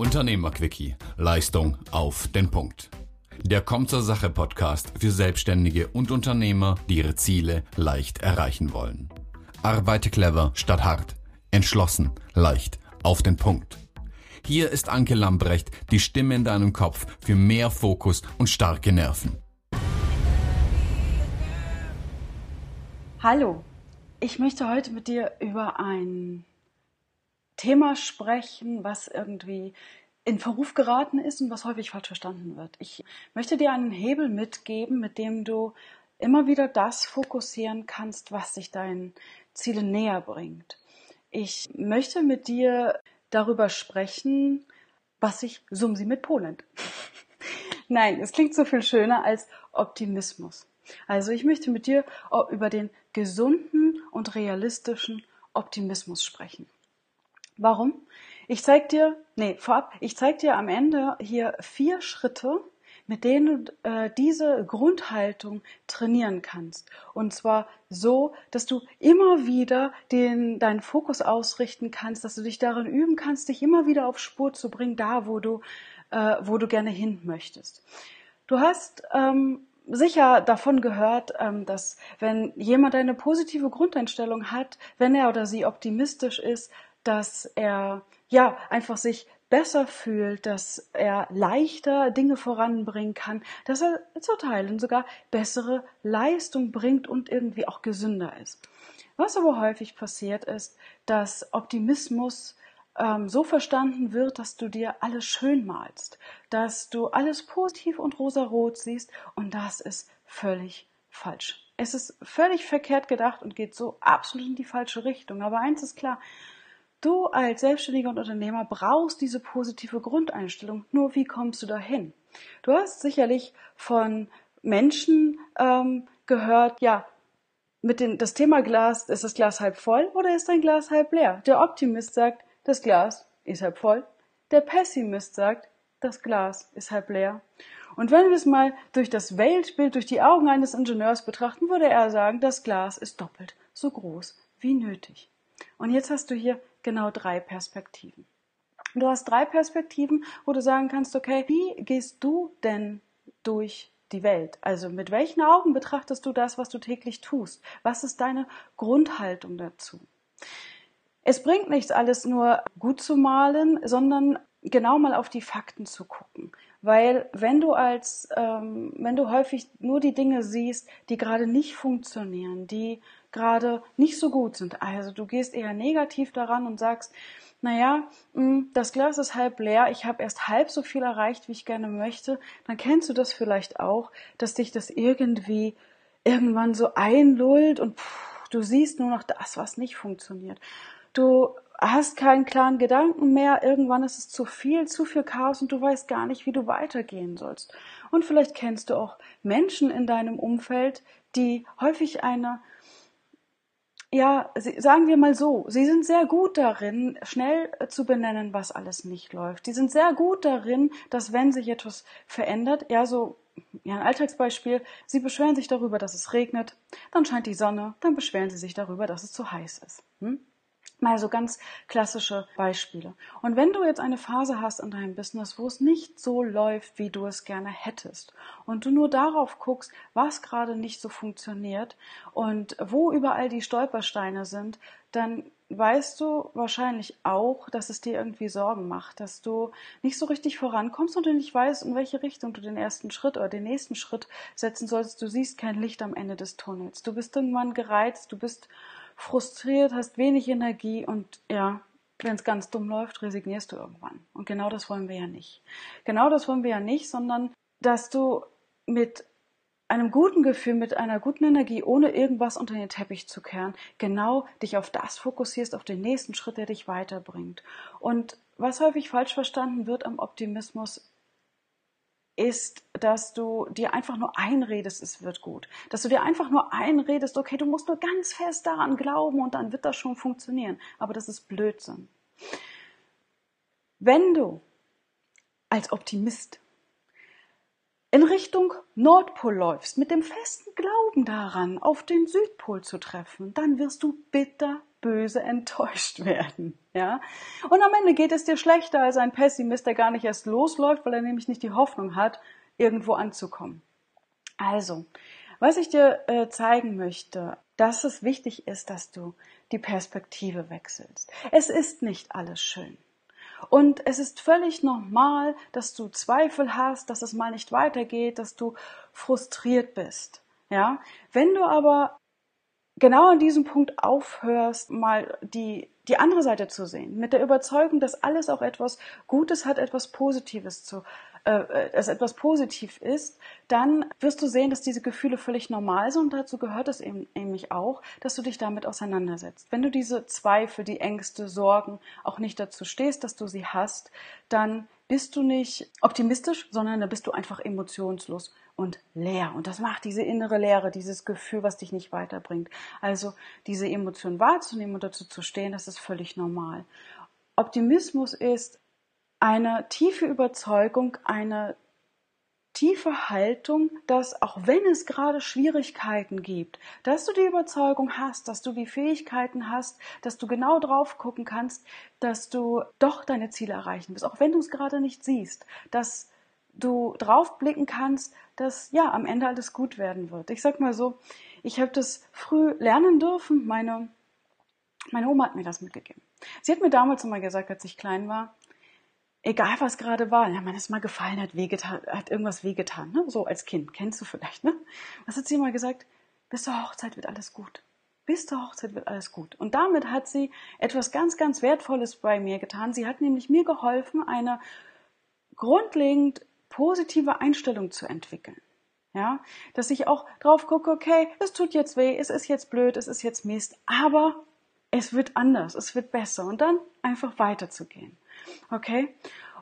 Unternehmerquickie. Leistung auf den Punkt. Der Kommt zur Sache Podcast für Selbstständige und Unternehmer, die ihre Ziele leicht erreichen wollen. Arbeite clever statt hart. Entschlossen, leicht, auf den Punkt. Hier ist Anke Lambrecht, die Stimme in deinem Kopf für mehr Fokus und starke Nerven. Hallo, ich möchte heute mit dir über ein Thema sprechen, was irgendwie in Verruf geraten ist und was häufig falsch verstanden wird. Ich möchte dir einen Hebel mitgeben, mit dem du immer wieder das fokussieren kannst, was dich deinen Zielen näher bringt. Ich möchte mit dir darüber sprechen, was sich Sumsi mit Polen. Nein, es klingt so viel schöner als Optimismus. Also ich möchte mit dir über den gesunden und realistischen Optimismus sprechen. Warum? Ich zeig dir, nee, vorab, ich zeig dir am Ende hier vier Schritte, mit denen du äh, diese Grundhaltung trainieren kannst. Und zwar so, dass du immer wieder den, deinen Fokus ausrichten kannst, dass du dich darin üben kannst, dich immer wieder auf Spur zu bringen, da wo du, äh, wo du gerne hin möchtest. Du hast ähm, sicher davon gehört, ähm, dass wenn jemand eine positive Grundeinstellung hat, wenn er oder sie optimistisch ist, dass er ja einfach sich besser fühlt, dass er leichter Dinge voranbringen kann, dass er zu Teilen sogar bessere Leistung bringt und irgendwie auch gesünder ist. Was aber häufig passiert ist, dass Optimismus ähm, so verstanden wird, dass du dir alles schön malst, dass du alles positiv und rosarot siehst und das ist völlig falsch. Es ist völlig verkehrt gedacht und geht so absolut in die falsche Richtung. Aber eins ist klar, Du als Selbstständiger und Unternehmer brauchst diese positive Grundeinstellung. Nur wie kommst du dahin? Du hast sicherlich von Menschen ähm, gehört, ja, mit dem das Thema Glas, ist das Glas halb voll oder ist dein Glas halb leer? Der Optimist sagt, das Glas ist halb voll. Der Pessimist sagt, das Glas ist halb leer. Und wenn wir es mal durch das Weltbild, durch die Augen eines Ingenieurs betrachten, würde er sagen, das Glas ist doppelt so groß wie nötig. Und jetzt hast du hier genau drei Perspektiven. Du hast drei Perspektiven, wo du sagen kannst, okay, wie gehst du denn durch die Welt? Also mit welchen Augen betrachtest du das, was du täglich tust? Was ist deine Grundhaltung dazu? Es bringt nichts, alles nur gut zu malen, sondern genau mal auf die Fakten zu gucken. Weil wenn du als, ähm, wenn du häufig nur die Dinge siehst, die gerade nicht funktionieren, die gerade nicht so gut sind, also du gehst eher negativ daran und sagst, naja, hm, das Glas ist halb leer, ich habe erst halb so viel erreicht, wie ich gerne möchte, dann kennst du das vielleicht auch, dass dich das irgendwie irgendwann so einlullt und pff, du siehst nur noch das, was nicht funktioniert. Du hast keinen klaren Gedanken mehr, irgendwann ist es zu viel, zu viel Chaos und du weißt gar nicht, wie du weitergehen sollst. Und vielleicht kennst du auch Menschen in deinem Umfeld, die häufig eine ja, sagen wir mal so, sie sind sehr gut darin, schnell zu benennen, was alles nicht läuft. Die sind sehr gut darin, dass wenn sich etwas verändert, ja, so, ja, ein Alltagsbeispiel, sie beschweren sich darüber, dass es regnet, dann scheint die Sonne, dann beschweren sie sich darüber, dass es zu heiß ist. Hm? Mal so ganz klassische Beispiele. Und wenn du jetzt eine Phase hast in deinem Business, wo es nicht so läuft, wie du es gerne hättest, und du nur darauf guckst, was gerade nicht so funktioniert und wo überall die Stolpersteine sind, dann weißt du wahrscheinlich auch, dass es dir irgendwie Sorgen macht, dass du nicht so richtig vorankommst und du nicht weißt, in welche Richtung du den ersten Schritt oder den nächsten Schritt setzen sollst. Du siehst kein Licht am Ende des Tunnels. Du bist irgendwann gereizt, du bist frustriert, hast wenig Energie und ja, wenn es ganz dumm läuft, resignierst du irgendwann. Und genau das wollen wir ja nicht. Genau das wollen wir ja nicht, sondern dass du mit einem guten Gefühl, mit einer guten Energie, ohne irgendwas unter den Teppich zu kehren, genau dich auf das fokussierst, auf den nächsten Schritt, der dich weiterbringt. Und was häufig falsch verstanden wird am Optimismus, ist, dass du dir einfach nur einredest, es wird gut. Dass du dir einfach nur einredest, okay, du musst nur ganz fest daran glauben und dann wird das schon funktionieren. Aber das ist Blödsinn. Wenn du als Optimist in Richtung Nordpol läufst, mit dem festen Glauben daran, auf den Südpol zu treffen, dann wirst du bitterböse enttäuscht werden. Ja? Und am Ende geht es dir schlechter als ein Pessimist, der gar nicht erst losläuft, weil er nämlich nicht die Hoffnung hat, irgendwo anzukommen. Also, was ich dir äh, zeigen möchte, dass es wichtig ist, dass du die Perspektive wechselst. Es ist nicht alles schön. Und es ist völlig normal, dass du Zweifel hast, dass es mal nicht weitergeht, dass du frustriert bist. Ja, wenn du aber genau an diesem Punkt aufhörst, mal die, die andere Seite zu sehen, mit der Überzeugung, dass alles auch etwas Gutes hat, etwas Positives zu äh, es etwas positiv ist, dann wirst du sehen, dass diese Gefühle völlig normal sind und dazu gehört es eben nämlich auch, dass du dich damit auseinandersetzt. Wenn du diese Zweifel, die Ängste, Sorgen auch nicht dazu stehst, dass du sie hast, dann bist du nicht optimistisch, sondern dann bist du einfach emotionslos und leer. Und das macht diese innere Leere, dieses Gefühl, was dich nicht weiterbringt. Also diese Emotion wahrzunehmen und dazu zu stehen, das ist völlig normal. Optimismus ist eine tiefe Überzeugung, eine tiefe Haltung, dass auch wenn es gerade Schwierigkeiten gibt, dass du die Überzeugung hast, dass du die Fähigkeiten hast, dass du genau drauf gucken kannst, dass du doch deine Ziele erreichen wirst, auch wenn du es gerade nicht siehst, dass du drauf blicken kannst, dass ja am Ende alles gut werden wird. Ich sag mal so, ich habe das früh lernen dürfen. Meine meine Oma hat mir das mitgegeben. Sie hat mir damals immer gesagt, als ich klein war, egal was gerade war, ja, man ist mal gefallen, hat wehgetan, hat irgendwas wehgetan, ne? so als Kind, kennst du vielleicht, ne? Was hat sie immer gesagt? Bis zur Hochzeit wird alles gut. Bis zur Hochzeit wird alles gut. Und damit hat sie etwas ganz, ganz Wertvolles bei mir getan. Sie hat nämlich mir geholfen, eine grundlegend positive Einstellung zu entwickeln. Ja, dass ich auch drauf gucke, okay, es tut jetzt weh, es ist jetzt blöd, es ist jetzt Mist, aber es wird anders, es wird besser und dann einfach weiterzugehen. Okay?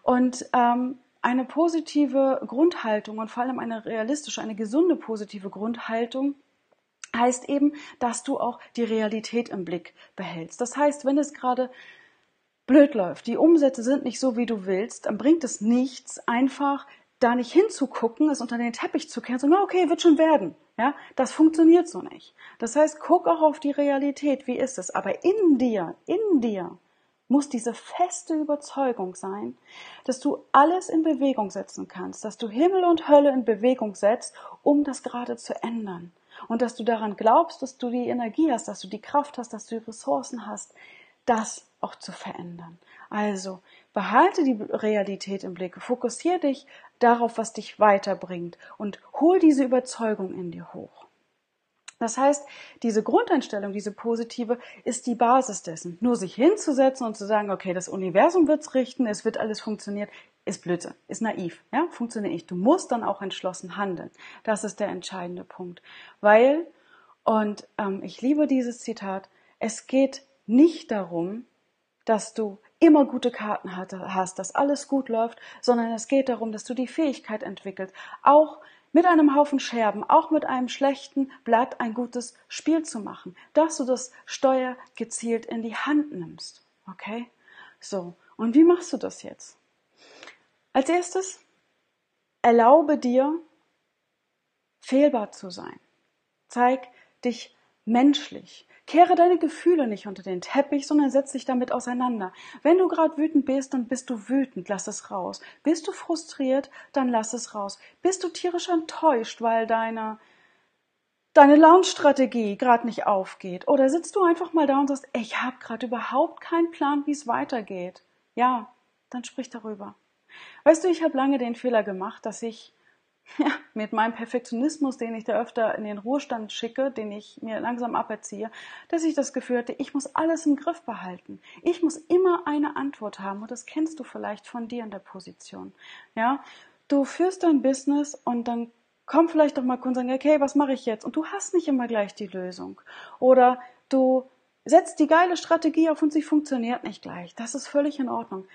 Und ähm, eine positive Grundhaltung und vor allem eine realistische, eine gesunde positive Grundhaltung heißt eben, dass du auch die Realität im Blick behältst. Das heißt, wenn es gerade blöd läuft, die Umsätze sind nicht so, wie du willst, dann bringt es nichts, einfach da nicht hinzugucken, es unter den Teppich zu kehren, sagen, okay, wird schon werden. Ja, das funktioniert so nicht. Das heißt, guck auch auf die Realität, wie ist es? Aber in dir, in dir muss diese feste Überzeugung sein, dass du alles in Bewegung setzen kannst, dass du Himmel und Hölle in Bewegung setzt, um das gerade zu ändern. Und dass du daran glaubst, dass du die Energie hast, dass du die Kraft hast, dass du die Ressourcen hast, das auch zu verändern. Also behalte die Realität im Blick, fokussiere dich darauf, was dich weiterbringt und hol diese Überzeugung in dir hoch. Das heißt, diese Grundeinstellung, diese positive, ist die Basis dessen. Nur sich hinzusetzen und zu sagen, okay, das Universum wird's richten, es wird alles funktionieren, ist Blödsinn, ist naiv, ja, funktioniert nicht. Du musst dann auch entschlossen handeln. Das ist der entscheidende Punkt. Weil, und ähm, ich liebe dieses Zitat, es geht nicht darum, dass du immer gute Karten hast, dass alles gut läuft, sondern es geht darum, dass du die Fähigkeit entwickelst, auch mit einem Haufen Scherben, auch mit einem schlechten Blatt ein gutes Spiel zu machen, dass du das Steuer gezielt in die Hand nimmst. Okay? So. Und wie machst du das jetzt? Als erstes, erlaube dir, fehlbar zu sein. Zeig dich menschlich. Kehre deine Gefühle nicht unter den Teppich, sondern setz dich damit auseinander. Wenn du gerade wütend bist, dann bist du wütend, lass es raus. Bist du frustriert, dann lass es raus. Bist du tierisch enttäuscht, weil deine deine Launch-Strategie gerade nicht aufgeht? Oder sitzt du einfach mal da und sagst, ich habe gerade überhaupt keinen Plan, wie es weitergeht? Ja, dann sprich darüber. Weißt du, ich habe lange den Fehler gemacht, dass ich ja, mit meinem Perfektionismus, den ich da öfter in den Ruhestand schicke, den ich mir langsam aberziehe, dass ich das Gefühl hatte, ich muss alles im Griff behalten. Ich muss immer eine Antwort haben und das kennst du vielleicht von dir in der Position. Ja, du führst dein Business und dann kommt vielleicht doch mal Kunden und sagen, okay, was mache ich jetzt? Und du hast nicht immer gleich die Lösung. Oder du setzt die geile Strategie auf und sie funktioniert nicht gleich. Das ist völlig in Ordnung.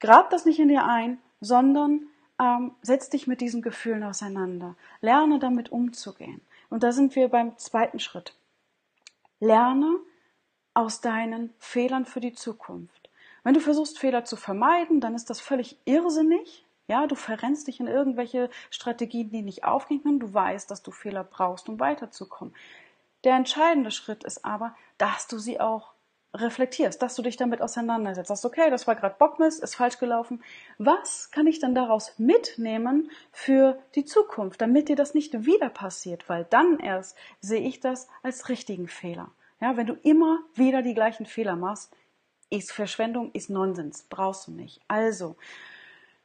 Grab das nicht in dir ein, sondern ähm, setz dich mit diesen Gefühlen auseinander. Lerne damit umzugehen. Und da sind wir beim zweiten Schritt. Lerne aus deinen Fehlern für die Zukunft. Wenn du versuchst, Fehler zu vermeiden, dann ist das völlig irrsinnig. Ja, du verrennst dich in irgendwelche Strategien, die nicht aufgehen können. Du weißt, dass du Fehler brauchst, um weiterzukommen. Der entscheidende Schritt ist aber, dass du sie auch reflektierst, dass du dich damit auseinandersetzt. Sagst, okay, das war gerade Bockmist, ist falsch gelaufen. Was kann ich dann daraus mitnehmen für die Zukunft, damit dir das nicht wieder passiert? Weil dann erst sehe ich das als richtigen Fehler. Ja, wenn du immer wieder die gleichen Fehler machst, ist Verschwendung, ist Nonsens, brauchst du nicht. Also,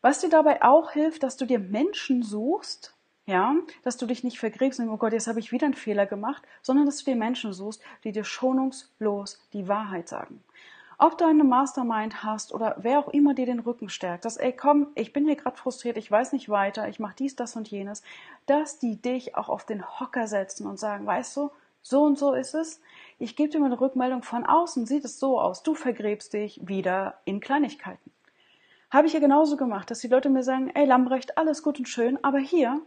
was dir dabei auch hilft, dass du dir Menschen suchst, ja, dass du dich nicht vergräbst und oh Gott, jetzt habe ich wieder einen Fehler gemacht, sondern dass du dir Menschen suchst, die dir schonungslos die Wahrheit sagen. Ob du eine Mastermind hast oder wer auch immer dir den Rücken stärkt, dass, ey, komm, ich bin hier gerade frustriert, ich weiß nicht weiter, ich mache dies, das und jenes, dass die dich auch auf den Hocker setzen und sagen, weißt du, so und so ist es. Ich gebe dir mal eine Rückmeldung von außen, sieht es so aus, du vergräbst dich wieder in Kleinigkeiten. Habe ich ja genauso gemacht, dass die Leute mir sagen, ey Lambrecht, alles gut und schön, aber hier,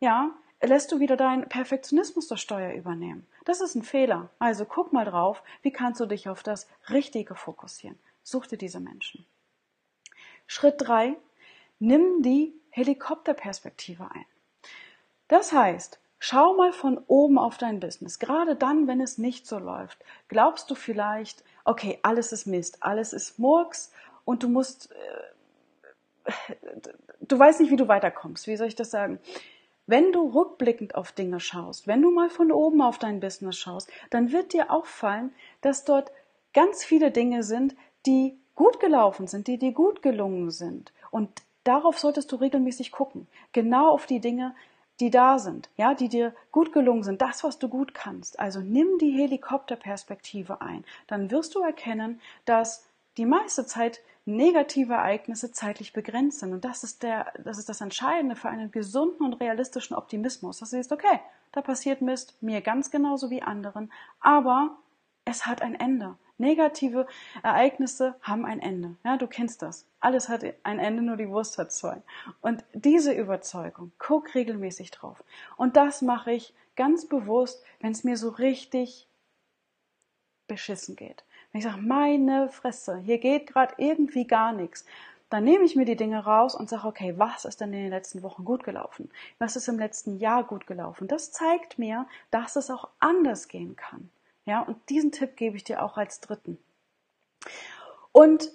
ja, lässt du wieder deinen Perfektionismus der Steuer übernehmen. Das ist ein Fehler. Also guck mal drauf, wie kannst du dich auf das Richtige fokussieren. Such dir diese Menschen. Schritt drei: Nimm die Helikopterperspektive ein. Das heißt, schau mal von oben auf dein Business. Gerade dann, wenn es nicht so läuft, glaubst du vielleicht, okay, alles ist Mist, alles ist Murks und du musst äh, du weißt nicht, wie du weiterkommst. Wie soll ich das sagen? Wenn du rückblickend auf Dinge schaust, wenn du mal von oben auf dein Business schaust, dann wird dir auffallen, dass dort ganz viele Dinge sind, die gut gelaufen sind, die dir gut gelungen sind. Und darauf solltest du regelmäßig gucken. Genau auf die Dinge, die da sind, ja, die dir gut gelungen sind, das, was du gut kannst. Also nimm die Helikopterperspektive ein. Dann wirst du erkennen, dass die meiste Zeit negative Ereignisse zeitlich begrenzt sind. Und das ist, der, das ist das Entscheidende für einen gesunden und realistischen Optimismus. Dass du siehst, okay, da passiert Mist, mir ganz genauso wie anderen, aber es hat ein Ende. Negative Ereignisse haben ein Ende. Ja, du kennst das. Alles hat ein Ende, nur die Wurst hat zwei. Und diese Überzeugung, guck regelmäßig drauf. Und das mache ich ganz bewusst, wenn es mir so richtig beschissen geht. Wenn ich sage, meine Fresse, hier geht gerade irgendwie gar nichts, dann nehme ich mir die Dinge raus und sage, okay, was ist denn in den letzten Wochen gut gelaufen? Was ist im letzten Jahr gut gelaufen? Das zeigt mir, dass es auch anders gehen kann. Ja, und diesen Tipp gebe ich dir auch als dritten. Und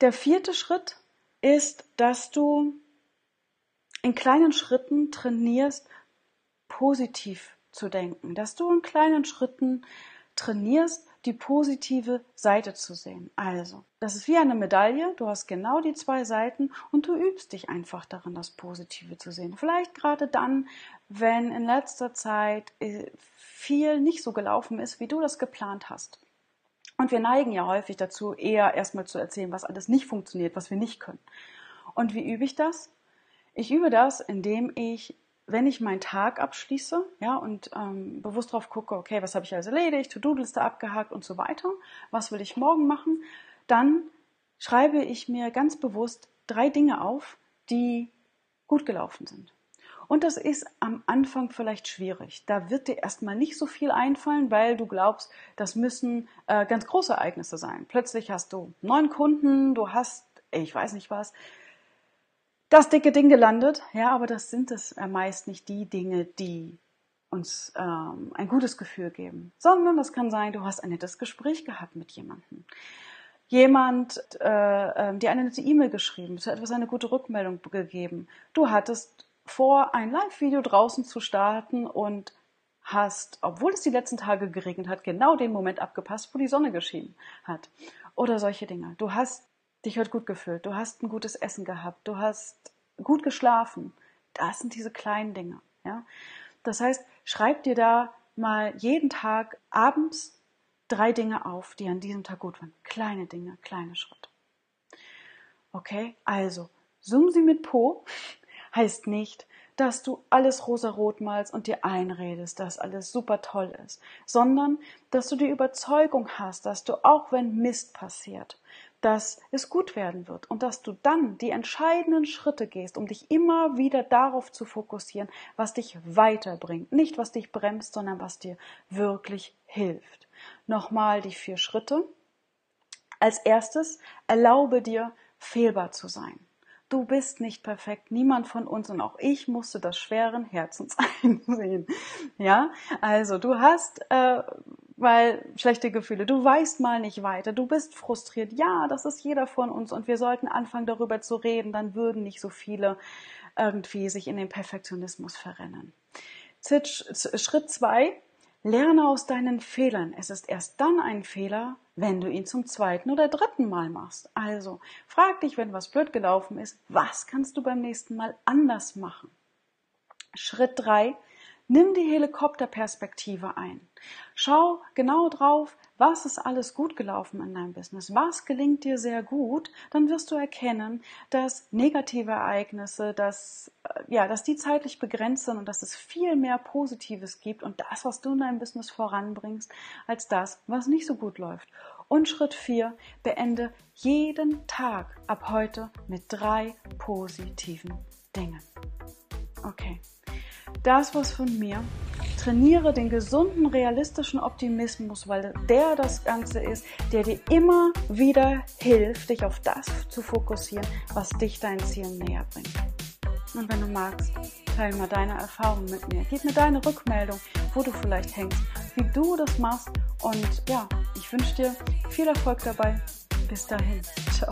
der vierte Schritt ist, dass du in kleinen Schritten trainierst, positiv zu denken, dass du in kleinen Schritten trainierst, die positive Seite zu sehen. Also, das ist wie eine Medaille, du hast genau die zwei Seiten und du übst dich einfach darin, das Positive zu sehen. Vielleicht gerade dann, wenn in letzter Zeit äh, viel nicht so gelaufen ist, wie du das geplant hast. Und wir neigen ja häufig dazu, eher erstmal zu erzählen, was alles nicht funktioniert, was wir nicht können. Und wie übe ich das? Ich übe das, indem ich wenn ich meinen Tag abschließe, ja, und ähm, bewusst drauf gucke, okay, was habe ich alles erledigt, To-Do-Liste abgehakt und so weiter, was will ich morgen machen, dann schreibe ich mir ganz bewusst drei Dinge auf, die gut gelaufen sind. Und das ist am Anfang vielleicht schwierig. Da wird dir erstmal nicht so viel einfallen, weil du glaubst, das müssen äh, ganz große Ereignisse sein. Plötzlich hast du neun Kunden, du hast, ich weiß nicht was, das dicke Ding gelandet. Ja, aber das sind es äh, meist nicht die Dinge, die uns ähm, ein gutes Gefühl geben, sondern das kann sein, du hast ein nettes Gespräch gehabt mit jemandem. Jemand, äh, äh, dir eine nette E-Mail geschrieben, zu etwas eine gute Rückmeldung gegeben. Du hattest vor, ein Live-Video draußen zu starten und hast, obwohl es die letzten Tage geregnet hat, genau den Moment abgepasst, wo die Sonne geschienen hat. Oder solche Dinge. Du hast dich heute gut gefühlt, du hast ein gutes Essen gehabt, du hast gut geschlafen. Das sind diese kleinen Dinge. Ja? Das heißt, schreib dir da mal jeden Tag abends drei Dinge auf, die an diesem Tag gut waren. Kleine Dinge, kleine Schritte. Okay, also, summ sie mit Po heißt nicht, dass du alles rosarot malst und dir einredest, dass alles super toll ist, sondern dass du die Überzeugung hast, dass du auch wenn Mist passiert, dass es gut werden wird und dass du dann die entscheidenden Schritte gehst, um dich immer wieder darauf zu fokussieren, was dich weiterbringt. Nicht was dich bremst, sondern was dir wirklich hilft. Nochmal die vier Schritte. Als erstes, erlaube dir, fehlbar zu sein. Du bist nicht perfekt, niemand von uns und auch ich musste das schweren Herzens einsehen. Ja, also du hast äh, weil schlechte Gefühle, du weißt mal nicht weiter, du bist frustriert. Ja, das ist jeder von uns und wir sollten anfangen darüber zu reden, dann würden nicht so viele irgendwie sich in den Perfektionismus verrennen. Schritt zwei, lerne aus deinen Fehlern. Es ist erst dann ein Fehler, wenn du ihn zum zweiten oder dritten Mal machst. Also frag dich, wenn was blöd gelaufen ist, was kannst du beim nächsten Mal anders machen? Schritt drei, Nimm die Helikopterperspektive ein. Schau genau drauf, was ist alles gut gelaufen in deinem Business, was gelingt dir sehr gut, dann wirst du erkennen, dass negative Ereignisse, dass, äh, ja, dass die zeitlich begrenzt sind und dass es viel mehr Positives gibt und das, was du in deinem Business voranbringst, als das, was nicht so gut läuft. Und Schritt 4, beende jeden Tag ab heute mit drei positiven Dingen. Okay das was von mir. Trainiere den gesunden, realistischen Optimismus, weil der das Ganze ist, der dir immer wieder hilft, dich auf das zu fokussieren, was dich deinen Zielen näher bringt. Und wenn du magst, teile mal deine Erfahrungen mit mir. Gib mir deine Rückmeldung, wo du vielleicht hängst, wie du das machst. Und ja, ich wünsche dir viel Erfolg dabei. Bis dahin. Ciao.